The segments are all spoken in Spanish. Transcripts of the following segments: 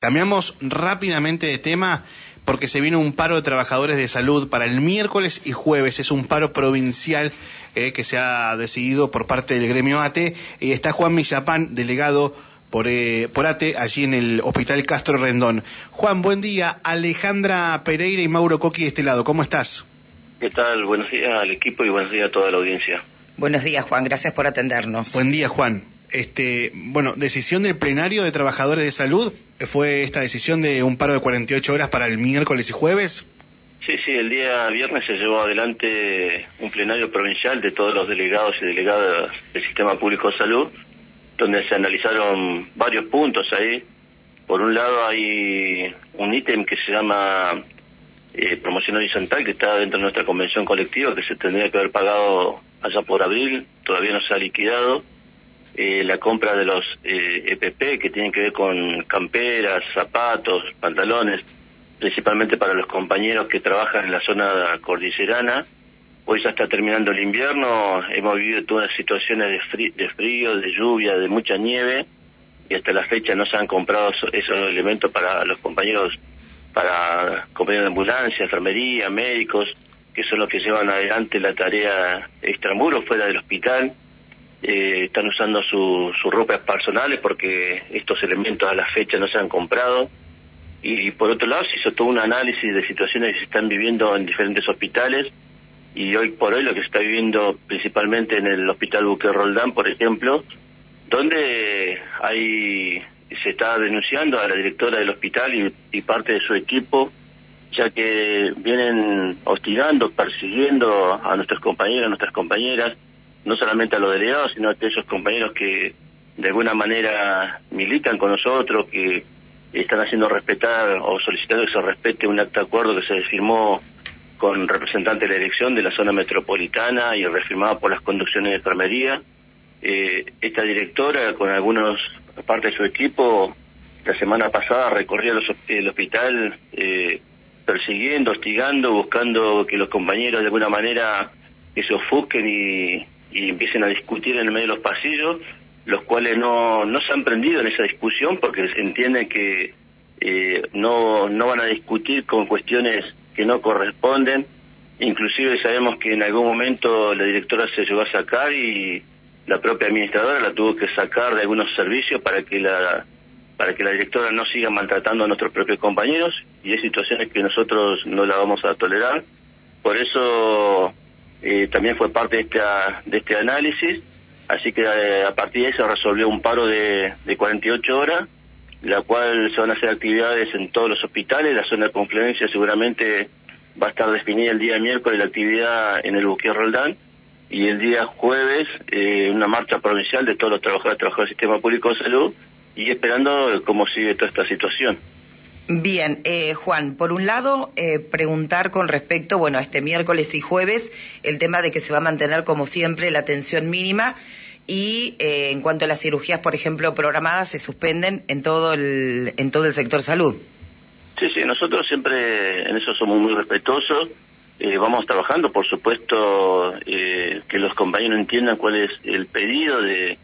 Cambiamos rápidamente de tema porque se viene un paro de trabajadores de salud para el miércoles y jueves. Es un paro provincial eh, que se ha decidido por parte del gremio ATE. Y está Juan Millapán, delegado por, eh, por ATE, allí en el Hospital Castro Rendón. Juan, buen día. Alejandra Pereira y Mauro Coqui de este lado. ¿Cómo estás? ¿Qué tal? Buenos días al equipo y buenos días a toda la audiencia. Buenos días, Juan. Gracias por atendernos. Buen día, Juan. Este, bueno, decisión del plenario de trabajadores de salud fue esta decisión de un paro de 48 horas para el miércoles y jueves. Sí, sí, el día viernes se llevó adelante un plenario provincial de todos los delegados y delegadas del Sistema Público de Salud, donde se analizaron varios puntos ahí. Por un lado hay un ítem que se llama eh, promoción horizontal, que está dentro de nuestra convención colectiva, que se tendría que haber pagado allá por abril, todavía no se ha liquidado eh, la compra de los eh, EPP que tienen que ver con camperas, zapatos, pantalones, principalmente para los compañeros que trabajan en la zona cordillerana. Hoy ya está terminando el invierno, hemos vivido todas situaciones de, de frío, de lluvia, de mucha nieve, y hasta la fecha no se han comprado esos elementos para los compañeros, para compañeros de ambulancia, enfermería, médicos, que son los que llevan adelante la tarea extramuros fuera del hospital eh, están usando sus ropas personales porque estos elementos a la fecha no se han comprado. Y por otro lado se hizo todo un análisis de situaciones que se están viviendo en diferentes hospitales y hoy por hoy lo que se está viviendo principalmente en el hospital Buque Roldán, por ejemplo, donde hay se está denunciando a la directora del hospital y, y parte de su equipo ya que vienen hostigando, persiguiendo a nuestros compañeros, a nuestras compañeras, no solamente a los delegados, sino a aquellos compañeros que de alguna manera militan con nosotros, que están haciendo respetar o solicitando que se respete un acta de acuerdo que se firmó con representantes de la elección de la zona metropolitana y refirmado por las conducciones de enfermería. Eh, esta directora, con algunos parte de su equipo, la semana pasada recorría el hospital eh, persiguiendo, hostigando, buscando que los compañeros de alguna manera que se ofusquen y, y empiecen a discutir en el medio de los pasillos, los cuales no, no se han prendido en esa discusión porque entienden que eh, no, no van a discutir con cuestiones que no corresponden. Inclusive sabemos que en algún momento la directora se llegó a sacar y la propia administradora la tuvo que sacar de algunos servicios para que la para que la directora no siga maltratando a nuestros propios compañeros y hay situaciones que nosotros no la vamos a tolerar. Por eso eh, también fue parte de, esta, de este análisis, así que eh, a partir de eso resolvió un paro de, de 48 horas, la cual se van a hacer actividades en todos los hospitales, la zona de confluencia seguramente va a estar definida el día miércoles la actividad en el Buque Roldán. Y el día jueves eh, una marcha provincial de todos los trabajadores, trabajadores del Sistema Público de Salud y esperando cómo sigue toda esta situación. Bien, eh, Juan, por un lado, eh, preguntar con respecto, bueno, a este miércoles y jueves, el tema de que se va a mantener, como siempre, la atención mínima y eh, en cuanto a las cirugías, por ejemplo, programadas, se suspenden en todo el, en todo el sector salud. Sí, sí, nosotros siempre en eso somos muy respetuosos. vamos trabajando, por supuesto, que los compañeros entiendan cuál es el pedido de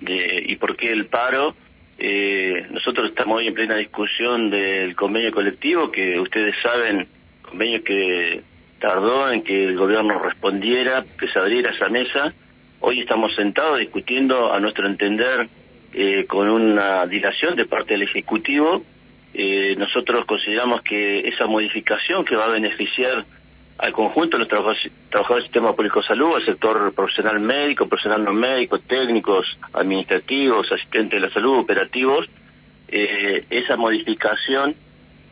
y por qué el paro eh, nosotros estamos hoy en plena discusión del convenio colectivo, que ustedes saben, convenio que tardó en que el gobierno respondiera, que se abriera esa mesa. Hoy estamos sentados discutiendo, a nuestro entender, eh, con una dilación de parte del Ejecutivo. Eh, nosotros consideramos que esa modificación que va a beneficiar al conjunto de los trabajadores, del sistema público de salud, al sector profesional médico, profesional no médico, técnicos, administrativos, asistentes de la salud, operativos, eh, esa modificación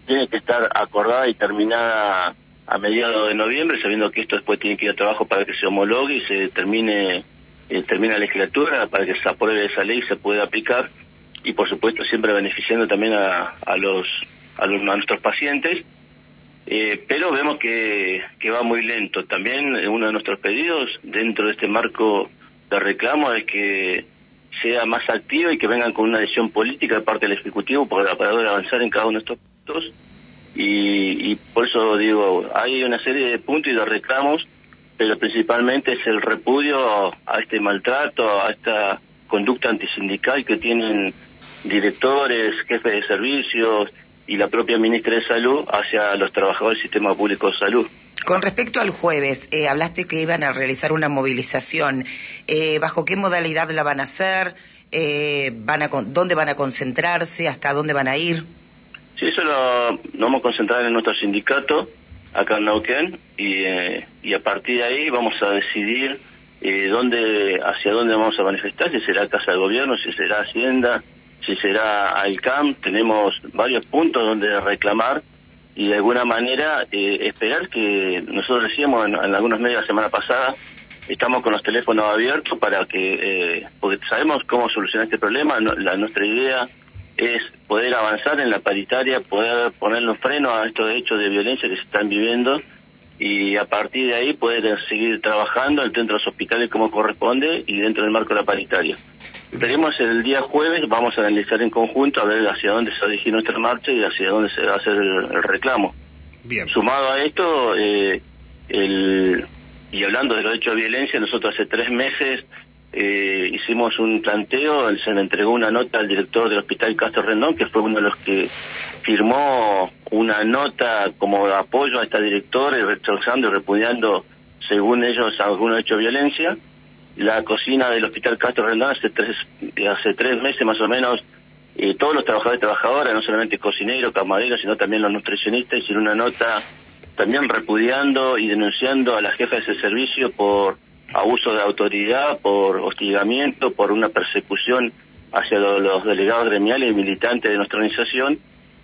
tiene que estar acordada y terminada a mediados de noviembre, sabiendo que esto después tiene que ir a trabajo para que se homologue y se termine, eh, termine la legislatura, para que se apruebe esa ley y se pueda aplicar, y por supuesto siempre beneficiando también a, a los, a, los, a nuestros pacientes eh, pero vemos que, que va muy lento. También eh, uno de nuestros pedidos dentro de este marco de reclamo es que sea más activo y que vengan con una decisión política de parte del Ejecutivo para, poder avanzar en cada uno de estos puntos. Y, y por eso digo, hay una serie de puntos y de reclamos, pero principalmente es el repudio a este maltrato, a esta conducta antisindical que tienen directores, jefes de servicios y la propia ministra de Salud hacia los trabajadores del sistema público de salud. Con respecto al jueves, eh, hablaste que iban a realizar una movilización. Eh, ¿Bajo qué modalidad la van a hacer? Eh, van a, ¿Dónde van a concentrarse? ¿Hasta dónde van a ir? Sí, eso lo, vamos a concentrar en nuestro sindicato, acá en Nauquén, y, y a partir de ahí vamos a decidir dónde, hacia dónde vamos a manifestar, si será Casa de Gobierno, si será Hacienda, si será CAM, tenemos varios puntos donde reclamar y de alguna manera eh, esperar que nosotros decíamos en, algunos medios la semana pasada, estamos con los teléfonos abiertos para que, eh, porque sabemos cómo solucionar este problema, la, nuestra idea es poder avanzar en la paritaria, poder ponerle un freno a estos hechos de violencia que se están viviendo y a partir de ahí poder seguir trabajando dentro de los hospitales como corresponde y dentro del marco de la paritaria. Veremos el día jueves, vamos a analizar en conjunto a ver hacia dónde se va a dirigir nuestra marcha y hacia dónde se va a hacer el, reclamo. Bien. Sumado a esto, eh, el, y hablando de los hechos de violencia, nosotros hace tres meses eh, hicimos un planteo, se le entregó una nota al director del Hospital Castro Rendón, que fue uno de los que firmó una nota como apoyo a esta directora y rechazando y repudiando, según ellos, algunos hechos de violencia la cocina del Hospital Castro Rendón hace tres, hace tres meses más o menos, eh, todos los trabajadores y trabajadoras, no solamente cocineros, camareros, sino también los nutricionistas, hicieron una nota también repudiando y denunciando a la jefa de ese servicio por abuso de autoridad, por hostigamiento, por una persecución hacia los, delegados gremiales y militantes de nuestra organización.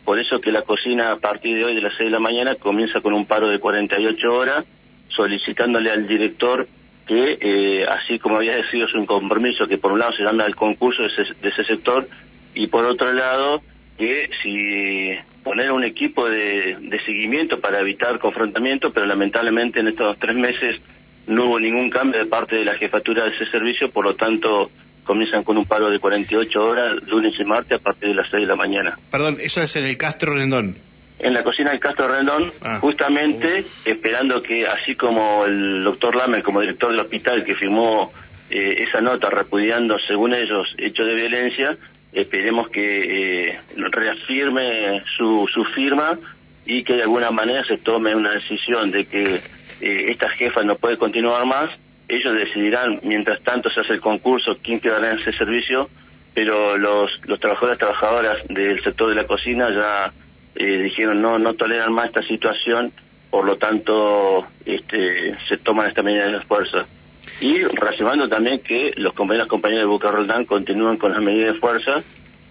Por eso que la cocina a partir de hoy de las 6 de la mañana comienza con un paro de 48 horas, solicitándole al director que, eh, así como había decidido su compromiso, que por un lado se llama el concurso de ese, sector, y por otro lado, que si poner un equipo de, seguimiento para evitar confrontamiento, pero lamentablemente en estos tres meses no hubo ningún cambio de parte de la jefatura de ese servicio, por lo tanto comienzan con un paro de 48 horas lunes y martes a partir de las 6 de la mañana. Perdón, eso es en el Castro Rendón en la cocina del Castro Rendón, ah. justamente esperando que, así como el doctor Lamer, como director del hospital, que firmó eh, esa nota repudiando, según ellos, hechos de violencia, esperemos que eh, reafirme su, su firma y que de alguna manera se tome una decisión de que eh, esta jefa no puede continuar más. Ellos decidirán, mientras tanto se hace el concurso, quién quedará en ese servicio, pero los, los trabajadores trabajadoras del sector de la cocina ya eh, dijeron no no toleran más esta situación, por lo tanto este, se toman esta medida de fuerza. Y reafirmando también que los compañeros compañeros de Boca Roldán continúan con las medidas de fuerza,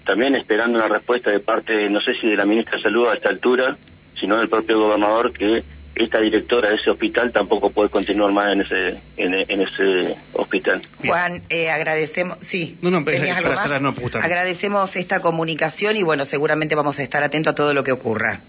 también esperando una respuesta de parte, no sé si de la ministra de Salud a esta altura, sino del propio gobernador que esta directora de ese hospital tampoco puede continuar más en ese en, ese hospital. Juan, eh, agradecemos, sí. No, no, para no, agradecemos esta comunicación y bueno, seguramente vamos a estar atentos a todo lo que ocurra.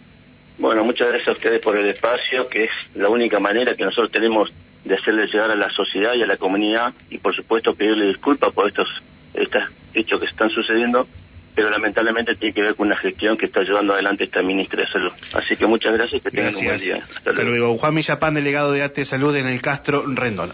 Bueno, muchas gracias a ustedes por el espacio, que es la única manera que nosotros tenemos de hacerle llegar a la sociedad y a la comunidad y por supuesto pedirle disculpas por estos, estos hechos que están sucediendo pero lamentablemente tiene que ver con una gestión que está llevando adelante esta ministra de Salud. Así que muchas gracias y que tengan un buen día. Hasta, luego. Juan Millapán, delegado de Arte Salud en el Castro Rendón.